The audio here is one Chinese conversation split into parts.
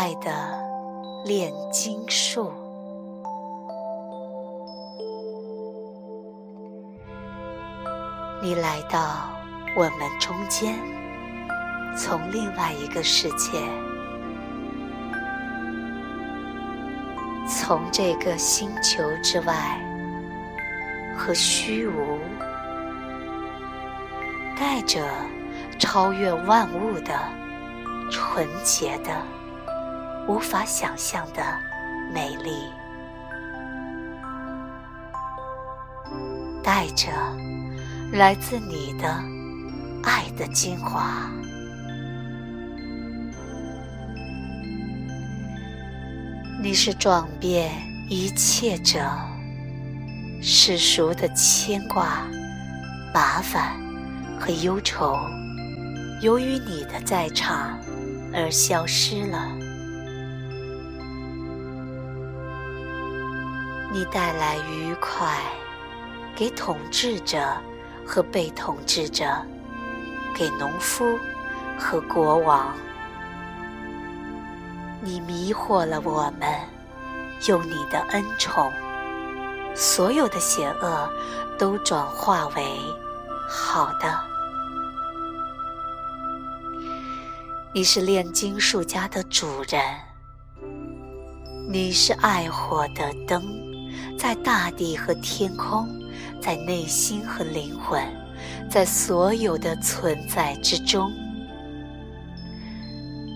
爱的炼金术。你来到我们中间，从另外一个世界，从这个星球之外和虚无，带着超越万物的。纯洁的、无法想象的美丽，带着来自你的爱的精华。你是撞遍一切者世俗的牵挂、麻烦和忧愁，由于你的在场。而消失了。你带来愉快，给统治者和被统治者，给农夫和国王。你迷惑了我们，用你的恩宠，所有的邪恶都转化为好的。你是炼金术家的主人，你是爱火的灯，在大地和天空，在内心和灵魂，在所有的存在之中，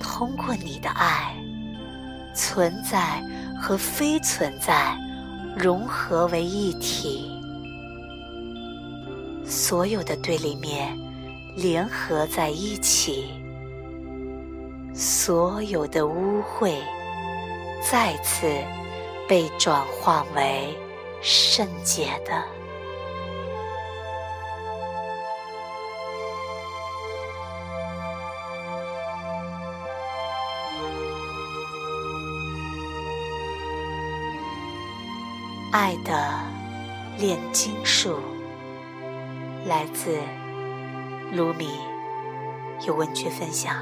通过你的爱，存在和非存在融合为一体，所有的对立面联合在一起。所有的污秽再次被转化为圣洁的爱的炼金术，来自卢米有文学分享。